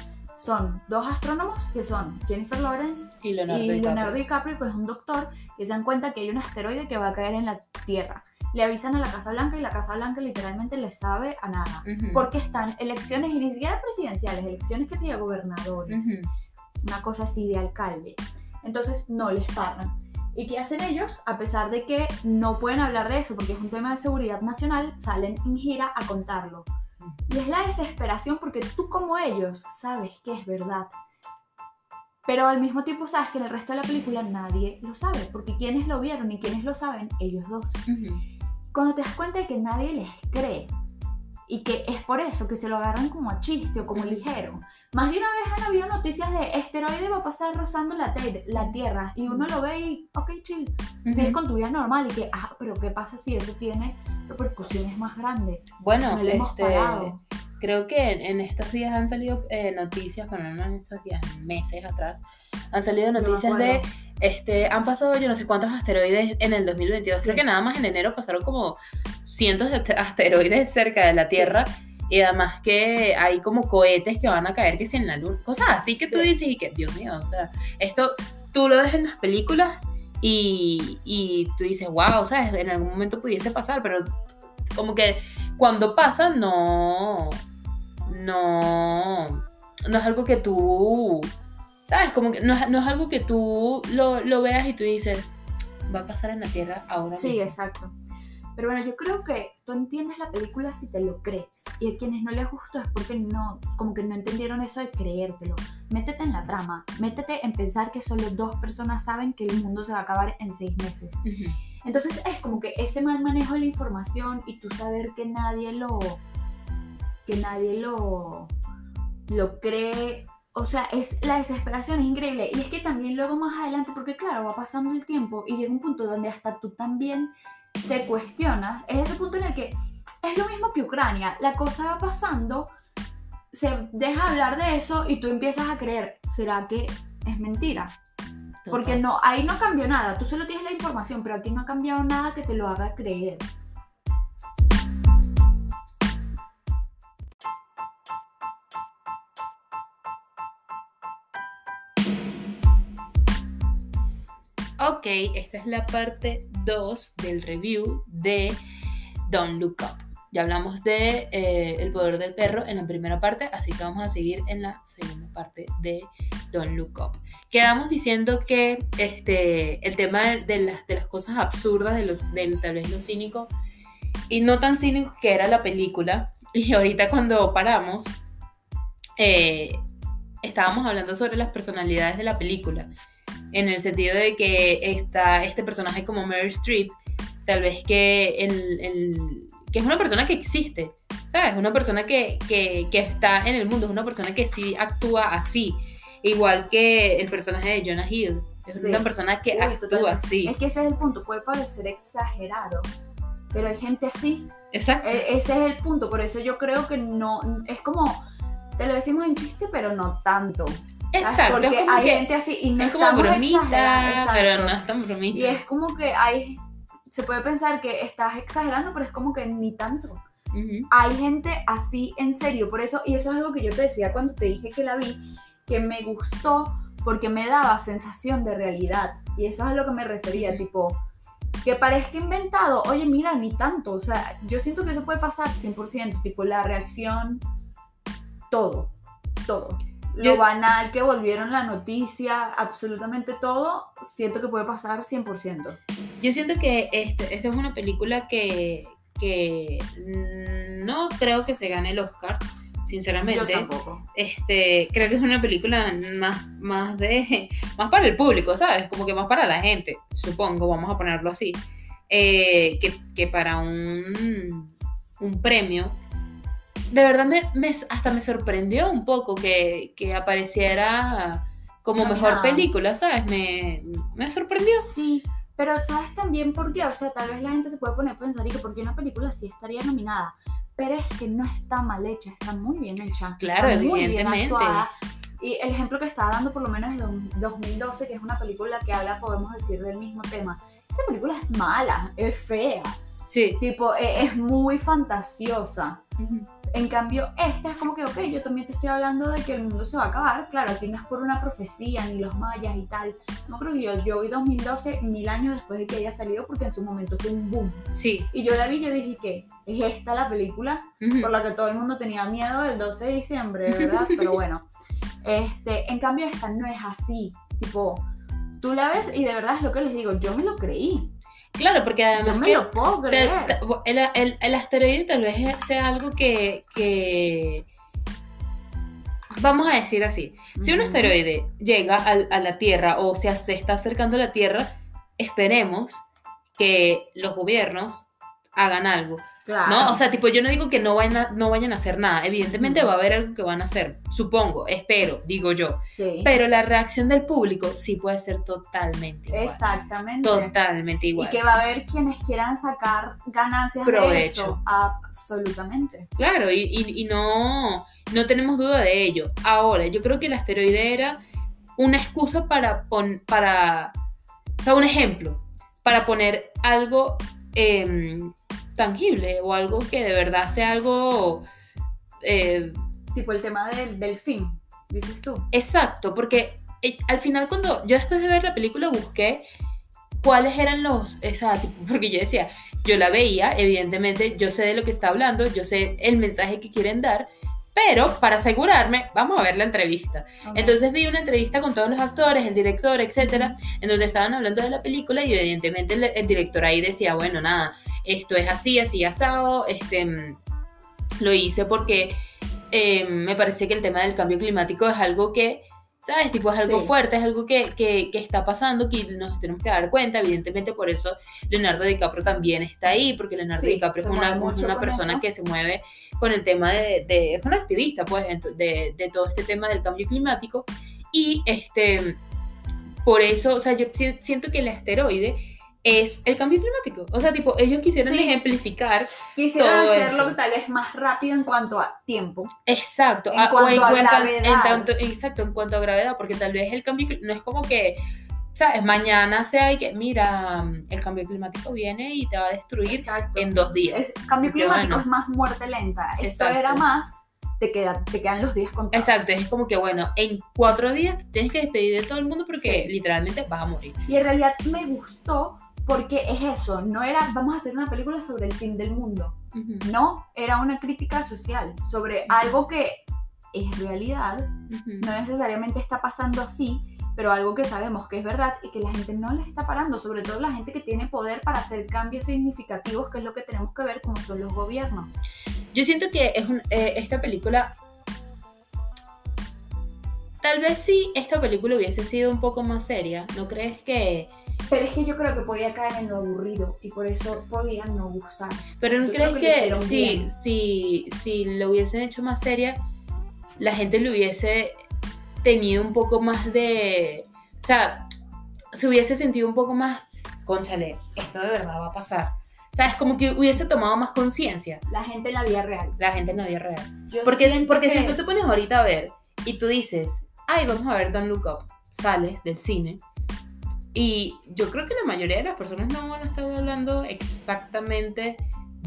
son dos astrónomos que son Jennifer Lawrence Y Leonardo y DiCaprio. Leonardo DiCaprio, que es un doctor, que se dan cuenta que hay un asteroide que va a caer en la Tierra. Le avisan a la Casa Blanca y la Casa Blanca literalmente le sabe a nada. Ujú. Porque están elecciones, y ni siquiera presidenciales, elecciones que sean gobernadores, Ujú. una cosa así de alcalde. Entonces no les pagan. ¿Y qué hacen ellos? A pesar de que no pueden hablar de eso porque es un tema de seguridad nacional, salen en gira a contarlo. Y es la desesperación porque tú como ellos sabes que es verdad. Pero al mismo tiempo sabes que en el resto de la película nadie lo sabe, porque quienes lo vieron y quienes lo saben, ellos dos. Ujú. Cuando te das cuenta de que nadie les cree y que es por eso que se lo agarran como a chiste o como ligero. Más de una vez han habido noticias de esteroide va a pasar rozando la, la Tierra y uno lo ve y, ok, chill, sigues Ujú. con tu vida normal y que, ah, pero ¿qué pasa si eso tiene repercusiones más grandes? Bueno, No este, creo que en, en estos días han salido eh, noticias, bueno, no en estos días, meses atrás, han salido No noticias de, acuerdo. este, han pasado yo no sé cuántos asteroides en el 2022, creo Sí. que nada más en enero pasaron como cientos de ast- asteroides cerca de la Tierra. Y además que hay como cohetes que van a caer que si en la luna, cosas así que tú Sí. dices y que, Dios mío, o sea, esto tú lo ves en las películas y, y tú dices, wow, ¿sabes? En algún momento pudiese pasar, pero como que cuando pasa no, no, no es algo que tú, ¿sabes? Como que no es, no es algo que tú lo, lo veas y tú dices, va a pasar en la Tierra ahora Sí, mismo". exacto. Pero bueno, yo creo que tú entiendes la película si te lo crees. Y a quienes no les gustó es porque no, como que no entendieron eso de creértelo. Métete en la trama, métete en pensar que solo dos personas saben que el mundo se va a acabar en seis meses. Entonces es como que ese mal manejo de la información y tú saber que nadie lo, que nadie lo, lo cree o sea, es la desesperación es increíble. Y es que también luego más adelante, porque claro, va pasando el tiempo y llega un punto donde hasta tú también te cuestionas. Es ese punto en el que es lo mismo que Ucrania. La cosa va pasando, se deja hablar de eso y tú empiezas a creer, ¿será que es mentira? Porque no, ahí no cambió nada. Tú solo tienes la información, pero aquí no ha cambiado nada que te lo haga creer. Ok, esta es la parte 2 del review de Don't Look Up. Ya hablamos de eh, El poder del perro en la primera parte, así que vamos a seguir en la segunda parte de Don't Look Up. Quedamos diciendo que este, el tema de, las, de las cosas absurdas, de los, del tal vez lo cínico, y no tan cínico que era la película, [LAUGHS] y ahorita cuando paramos, eh, estábamos hablando sobre las personalidades de la película en el sentido de que está este personaje como Mary Streep, tal vez que, el, el- que es una persona que existe, ¿sabes? Una persona que, que- que está en el mundo, es una persona que sí actúa así, igual que el personaje de Jonah Hill, es Sí. una persona que Uy, actúa totalmente. así. Es que ese es el punto, puede parecer exagerado, pero hay gente así. Exacto. E- ese es el punto, por eso yo creo que no, es como, te lo decimos en chiste, pero no tanto. Exacto. Porque es como hay que- gente así y no es como bromita, pero no es tan bromita. Y es como que hay, se puede pensar que estás exagerando, pero es como que ni tanto. Ujú. Hay gente así en serio, por eso, y eso es algo que yo te decía cuando te dije que la vi, que me gustó porque me daba sensación de realidad. Y eso es a lo que me refería, Ujú. tipo, que parezca inventado, oye, mira, ni tanto. O sea, yo siento que eso puede pasar 100%, tipo, la reacción, todo, todo. Lo Yo- banal que volvieron la noticia, absolutamente todo, siento que puede pasar 100%. Yo siento que este, esta es una película que, que no creo que se gane el Oscar, Yo sinceramente. tampoco. Este, creo que es una película más, más de más para el público, ¿sabes? Como que más para la gente, supongo, vamos a ponerlo así. eh, que, que para un, un premio. De verdad me, me- hasta me sorprendió un poco que, que apareciera como mejor Nominada. película, ¿sabes? Me, me sorprendió. Sí, pero ¿sabes también por qué? O sea, tal vez la gente se puede poner a pensar y que por qué una película sí estaría nominada. Pero es que no está mal hecha, está muy bien hecha. Claro, está muy bien evidentemente. actuada. Y el ejemplo que estaba dando por lo menos es de un- 2012, que es una película que habla, podemos decir, del mismo tema. Esa película es mala, es fea, Sí. tipo, e- es muy fantasiosa. En cambio, esta es como que, ok, yo también te estoy hablando de que el mundo se va a acabar. Claro, aquí no es por una profecía, ni los mayas y tal. No creo que yo, yo vi 2012 mil años después de que haya salido porque en su momento fue un boom. Sí. Y yo la vi y yo dije que es esta la película por la que todo el mundo tenía miedo el 12 de diciembre, ¿verdad? [LAUGHS] Pero bueno, este, en cambio esta no es así. Tipo, tú la ves y de verdad es lo que les digo, yo me lo creí. Claro, porque además me que lo puedo te- creer. te- el, el- el asteroide tal vez sea algo que, que- Vamos a decir así. Si un asteroide llega al- a, la Tierra o se, se está acercando a la Tierra, esperemos que los gobiernos hagan algo. Claro. ¿No? O sea, tipo, yo no digo que no vayan a, no vayan a hacer nada. Evidentemente va a haber algo que van a hacer. Supongo, espero, digo yo. sí. Pero la reacción del público sí puede ser totalmente igual. Exactamente. Totalmente igual. Y que va a haber quienes quieran sacar ganancias de eso. Absolutamente. Claro, y, y- y no, no tenemos duda de ello. Ahora, yo creo que el asteroide era una excusa para poner, para, o sea, un ejemplo, para poner algo em, tangible o algo que de verdad sea algo eh, Tipo el tema del, del fin, dices tú. exacto, porque eh, al final cuando yo después de ver la película busqué cuáles eran los, o sea, tipo, [LAUGHS] porque yo decía, yo la veía, evidentemente yo sé de lo que está hablando, yo sé el mensaje que quieren dar, pero para asegurarme, vamos a ver la entrevista. Ok. Entonces vi una entrevista con todos los actores, el director, etcétera, en donde estaban hablando de la película y evidentemente el, el director ahí decía, bueno, nada, esto es así, así asado, este, mm, lo hice porque eh, me parece que el tema del cambio climático es algo que ¿Sabes? Tipo, es algo Sí. fuerte, es algo que, que, que está pasando, que nos tenemos que dar cuenta. Evidentemente, por eso Leonardo DiCaprio también está ahí, porque Leonardo Sí, DiCaprio es una, persona eso. que se mueve con el tema de, de- es un activista, pues, de, de todo este tema del cambio climático. Y este, por eso, o sea, yo si- siento que el asteroide es el cambio climático. O sea, tipo, ellos quisieron Sí. ejemplificar, Quisieran Todo hacerlo eso. tal vez más rápido en cuanto a tiempo. exacto, En a- o cuanto a gravedad. en tanto, exacto, en cuanto a gravedad, porque tal vez el cambio, no es como que, ¿sabes? Mañana sea y que, mira, el cambio climático viene y te va a destruir Exacto. en dos días. Es- cambio climático bueno. es más muerte lenta. Esto Exacto. era más, te, queda, te quedan los días contados. Exacto, es como que, bueno, en cuatro días te tienes que despedir de todo el mundo porque Sí. literalmente vas a morir. Y en realidad me gustó porque es eso, no era vamos a hacer una película sobre el fin del mundo. No, era una crítica social sobre algo que es realidad, Ujú. no necesariamente está pasando así, pero algo que sabemos que es verdad y que la gente no le está parando, sobre todo la gente que tiene poder para hacer cambios significativos, que es lo que tenemos que ver como son los gobiernos. Yo siento que es un- eh, esta película. Tal vez si esta película hubiese sido un poco más seria, ¿no crees que.? Pero es que yo creo que podía caer en lo aburrido y por eso podía no gustar. Pero ¿no Yo crees que que, si, si, si lo hubiesen hecho más seria, la gente le hubiese tenido un poco más de. O sea, se hubiese sentido un poco más. Conchale, esto de verdad va a pasar. ¿Sabes? Como que hubiese tomado más conciencia La gente en la vida real. la gente en la vida real. Yo Porque, siento porque que- si tú te pones ahorita a ver y tú dices, ay, vamos a ver Don't Look Up, sales del cine. Y yo creo que la mayoría de las personas no van a estar hablando exactamente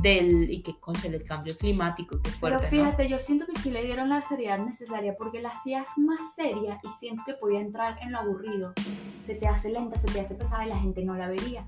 del. y que concha el cambio climático, que fuerte. Pero ¿no? fíjate, yo siento que sí le dieron la seriedad necesaria porque la hacías más seria y siento que podía entrar en lo aburrido. Se te hace lenta, se te hace pesada y la gente no la vería.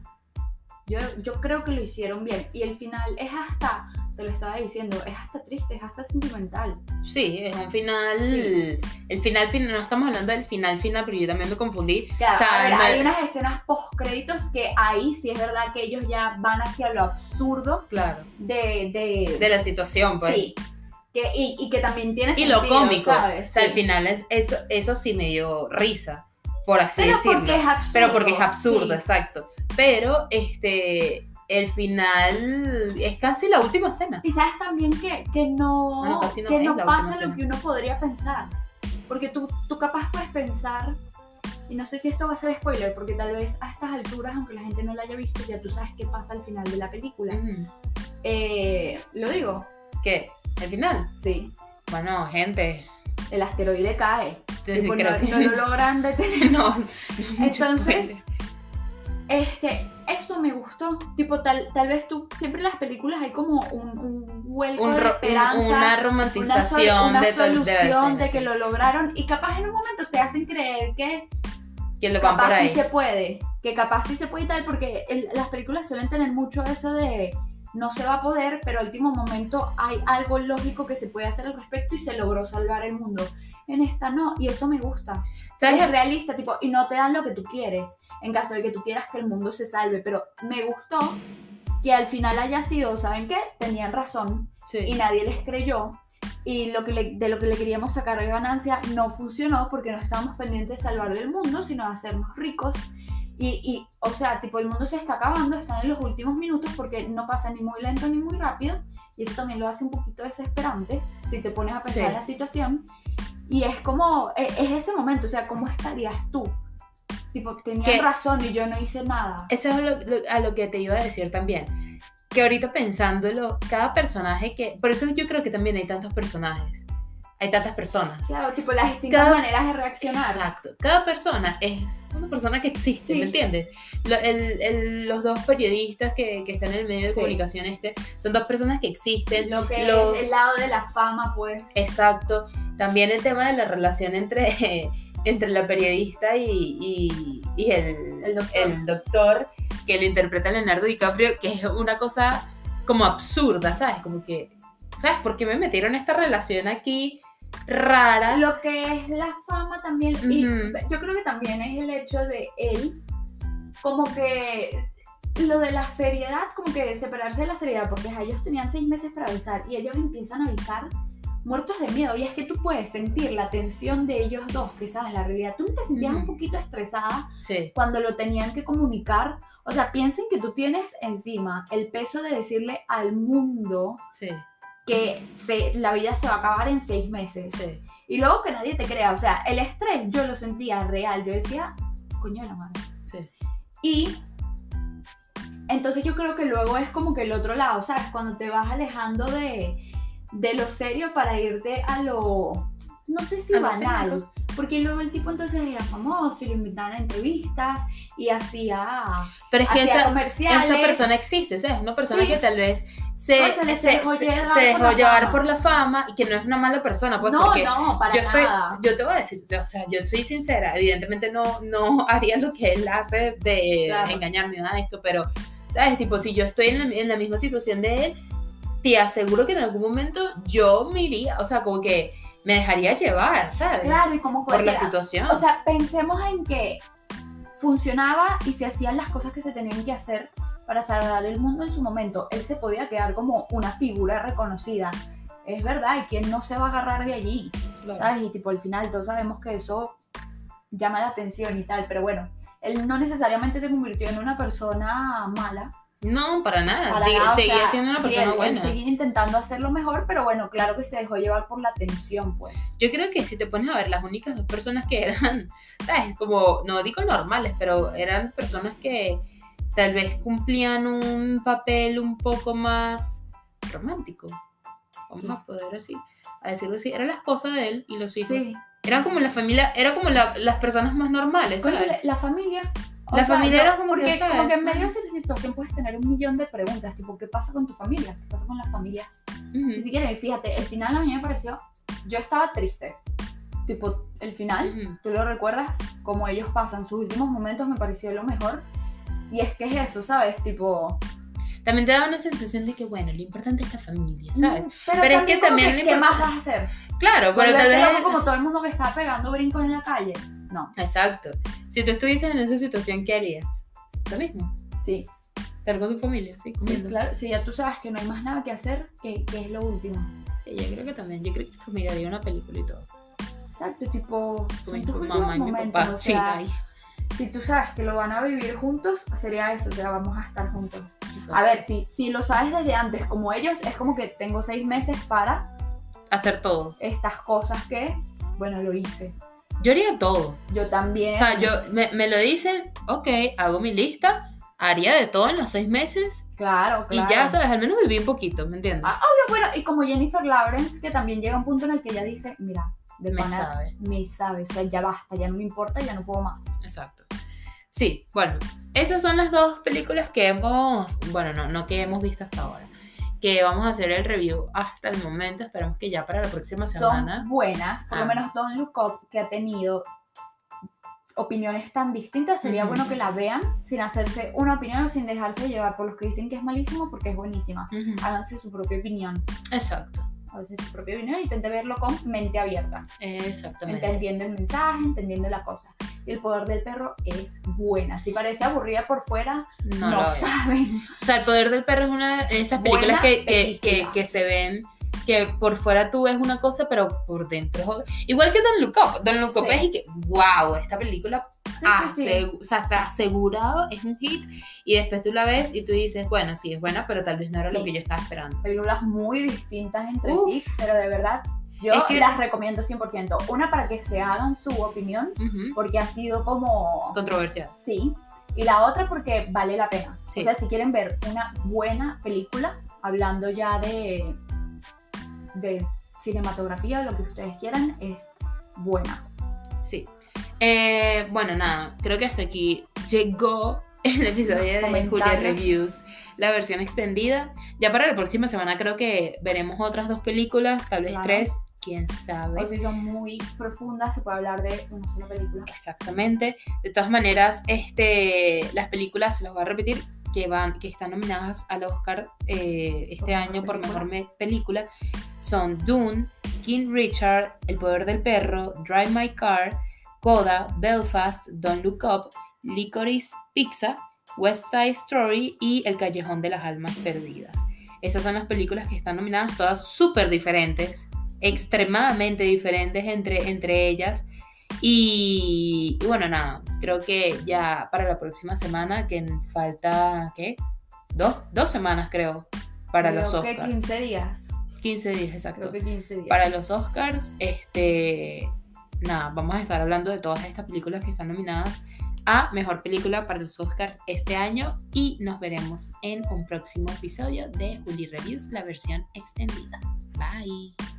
Yo, yo creo que lo hicieron bien y el final es hasta, te lo estaba diciendo, es hasta triste, es hasta sentimental. Sí, es un final. Sí. El final, final, no estamos hablando del final, final, pero yo también me confundí. Claro, O sea, a ver, no- hay unas escenas post créditos que ahí sí es verdad que ellos ya van hacia lo absurdo Claro. de... de, De la situación, pues. sí. Que, y, y que también tiene Y lo sentido, cómico. ¿sabes? O sea, al Sí. final es, eso, eso sí me dio risa, por así Pero decirlo. porque es absurdo. Pero porque es absurdo, sí. exacto. Pero este el final es casi la última escena. Y sabes también que, que no, Bueno, casi no que no pasa lo que uno podría pensar. Porque tú, tú capaz puedes pensar, y no sé si esto va a ser spoiler, porque tal vez a estas alturas, aunque la gente no la haya visto, ya tú sabes qué pasa al final de la película. Eh, Lo digo, ¿Qué? ¿El final? sí. Bueno, gente. El asteroide cae. Tipo, creo no, que- no lo [LAUGHS] logran detener. no, Entonces. Este, eso me gustó. Tipo, tal, tal vez tú, siempre en las películas hay como un, un vuelco Un de un- esperanza. una una, sol- romantización una de, to- de solución de que lo lograron y capaz en un momento te hacen creer que que lo van por capaz sí se puede, que capaz sí se puede y tal, porque el- las películas suelen tener mucho eso de no se va a poder, pero al último momento hay algo lógico que se puede hacer al respecto y se logró salvar el mundo. En esta no, y eso me gusta. ¿Sabes? Es realista, tipo, y no te dan lo que tú quieres, en caso de que tú quieras que el mundo se salve, pero me gustó que al final haya sido, ¿saben qué? Tenían razón y nadie les creyó. Y lo que le- de lo que le queríamos sacar de ganancia no funcionó porque no estábamos pendientes de salvar del mundo, sino de hacernos ricos. Y, y, o sea, tipo, el mundo se está acabando, están en los últimos minutos porque no pasa ni muy lento ni muy rápido. Y eso también lo hace un poquito desesperante si te pones a pensar Sí. la situación. Y es como, e- es ese momento, o sea, ¿cómo estarías tú? Tipo, tenían razón y yo no hice nada. Eso es lo- lo- a lo que te iba a decir también. Que ahorita pensándolo, cada personaje que. Por eso yo creo que también hay tantos personajes. Hay tantas personas. Claro, tipo, las distintas Cada- maneras de reaccionar. Exacto. Cada persona es una persona que existe, Sí. ¿me entiendes? Lo- el- el- los dos periodistas que, que están en el medio de Sí. comunicación este son dos personas que existen. Lo que Los- es el lado de la fama, pues. Exacto. También el tema de la relación entre, [LAUGHS] entre la periodista y, y- y el, El doctor. el doctor, que lo interpreta Leonardo DiCaprio, que es una cosa como absurda, ¿sabes? Como que, ¿sabes por qué me metieron esta relación aquí rara? Lo que es la fama también, y Ujú. yo creo que también es el hecho de él, como que lo de la seriedad, como que separarse de la seriedad, porque ellos tenían seis meses para avisar y ellos empiezan a avisar muertos de miedo. Y es que tú puedes sentir la tensión de ellos dos, que saben la realidad. Tú no te sentías un poquito estresada Sí. cuando lo tenían que comunicar. O sea, piensen que tú tienes encima el peso de decirle al mundo Sí, que se, la vida se va a acabar en seis meses. sí. Y luego que nadie te crea. O sea, el estrés yo lo sentía real. Yo decía, coño de la madre. sí. Y entonces yo creo que luego es como que el otro lado, ¿sabes? Cuando te vas alejando de, de lo serio para irte a lo, no sé si A banal. Porque luego el tipo entonces era famoso y lo invitaban a entrevistas y hacía, Pero es que hacía esa, comerciales. esa persona existe, ¿sabes? Una persona Sí. que tal vez se, se se, dejó llevar se por dejó la llevar fama. por la fama y que no es una mala persona, pues no, porque no, para yo, estoy- nada. yo te voy a decir, yo, o sea, yo soy sincera, evidentemente no, no [LAUGHS] haría lo que él hace de Claro. engañar ni nada de esto, pero, ¿sabes? Tipo, si yo estoy en la, en la misma situación de él, te aseguro que en algún momento yo me iría, o sea, como que me dejaría llevar, ¿sabes? Claro, y como por la situación. O sea, pensemos en que funcionaba y se hacían las cosas que se tenían que hacer para salvar el mundo en su momento. Él se podía quedar como una figura reconocida. Es verdad, y quién no se va a agarrar de allí, Claro. ¿sabes? Y tipo, al final todos sabemos que eso llama la atención y tal, pero bueno, él no necesariamente se convirtió en una persona mala. No, para nada, para sigue- nada, seguía sea, siendo una sí, persona él buena. seguía intentando hacerlo mejor, pero bueno, claro que se dejó llevar por la atención, pues. Yo creo que si te pones a ver las únicas dos personas que eran, [LAUGHS] ¿sabes? Como, no digo normales, pero eran personas que tal vez cumplían un papel un poco más romántico. Vamos Sí. a poder así, a decirlo así. Era la esposa de él y los hijos. Sí. Eran como la familia, era como la- las personas más normales, ¿sabes? La familia. La familia era como que, porque ¿sabes? como que en medio de esa situación puedes tener un millón de preguntas, tipo, ¿qué pasa con tu familia? ¿Qué pasa con las familias? Ujú. Ni siquiera, y fíjate, el final a mí me pareció, yo estaba triste. Tipo, el final, Ujú. ¿tú lo recuerdas? Como ellos pasan sus últimos momentos me pareció lo mejor. Y es que es eso, ¿sabes? Tipo... También te da una sensación de que, bueno, lo importante es la familia, ¿sabes? mm, Pero, Pero es que también lo ¿Qué más vas a hacer? Claro, pero tal ¿Volverte vez... como todo el mundo que estaba pegando brincos en la calle? No, Exacto. Si tú estuvieses en esa situación, ¿qué harías? Lo mismo. sí. Estar con tu familia, sí, Sí, comiendo. claro, si ya tú sabes que no hay más nada que hacer, que, que es lo último. Sí, yo creo que también. Yo creo que esto miraría una película y todo. Exacto, tipo, son tus últimos mamá y mi momentos, papá. o Sí, sea, ahí. si tú sabes que lo van a vivir juntos, sería eso, o sea, vamos a estar juntos. Exacto. A ver, si, si lo sabes desde antes, como ellos, es como que tengo seis meses para Hacer todo. estas cosas que, bueno, lo hice. Yo haría todo. Yo también. O sea, yo me, me lo dicen, ok, hago mi lista, haría de todo en los seis meses Claro, claro. y ya, ¿sabes? Al menos viví un poquito, ¿me entiendes? Ah, obvio, bueno, y como Jennifer Lawrence, que también llega un punto en el que ella dice, mira, de Me pana, sabe. me sabe, o sea, ya basta, ya no me importa, ya no puedo más. Exacto. Sí, bueno, esas son las dos películas que hemos, bueno, no, no que hemos visto hasta ahora, que vamos a hacer el review hasta el momento, esperamos que ya para la próxima semana. Son buenas, por Ah. lo menos Don't Look Up, que ha tenido opiniones tan distintas, sería Ujú. bueno que la vean sin hacerse una opinión o sin dejarse llevar por los que dicen que es malísimo porque es buenísima. Ujú, Háganse su propia opinión, Exacto, háganse su propia opinión y intente verlo con mente abierta, exactamente. entendiendo el mensaje, entendiendo la cosa. Y el poder del perro es buena, si parece aburrida por fuera, No, no, lo es. saben. O sea, El Poder del Perro es una de esas películas Buena que, que, que, película. que se ven, que por fuera tú ves una cosa, pero por dentro es otra. Igual que Don Look Up. Don Look Up Sí. es y que, wow, esta película Sí, o sea, se ha asegurado, es un hit. Y después tú la ves y tú dices, bueno, sí, es buena, pero tal vez no era lo que yo estaba esperando. películas muy distintas entre Uf. sí, pero de verdad yo Es que- las recomiendo 100%. Una para que se hagan su opinión, porque ha sido como... Controversial. Sí. Y la otra porque vale la pena. Sí. O sea, si quieren ver una buena película, hablando ya de, de cinematografía lo que ustedes quieran, es buena. Sí. Eh, bueno, nada, creo que hasta aquí llegó el episodio de Julia. Reviews, la versión extendida. Ya para la próxima semana creo que veremos otras dos películas, tal vez Claro. tres, quién sabe. O si son muy profundas, se puede hablar de una sola película. Exactamente. De todas maneras, este, las películas, se las voy a repetir, que, van, que están nominadas al Oscar eh, este Por año por película. mejor me- película son Dune, King Richard, El Poder del Perro, Drive My Car, Coda, Belfast, Don't Look Up, Licorice Pizza, West Side Story y El Callejón de las Almas Perdidas. Estas son las películas que están nominadas, todas súper diferentes. extremadamente diferentes entre, entre ellas. Y, y bueno, nada, creo que ya para la próxima semana, que falta, ¿qué? Dos, dos semanas creo, para Creo los que Oscars. 15 días. 15 días, exacto. Creo que 15 días. Para los Oscars, este, nada, vamos a estar hablando de todas estas películas que están nominadas a Mejor Película para los Oscars este año y nos veremos en un próximo episodio de Juli Reviews, la versión extendida. Bye.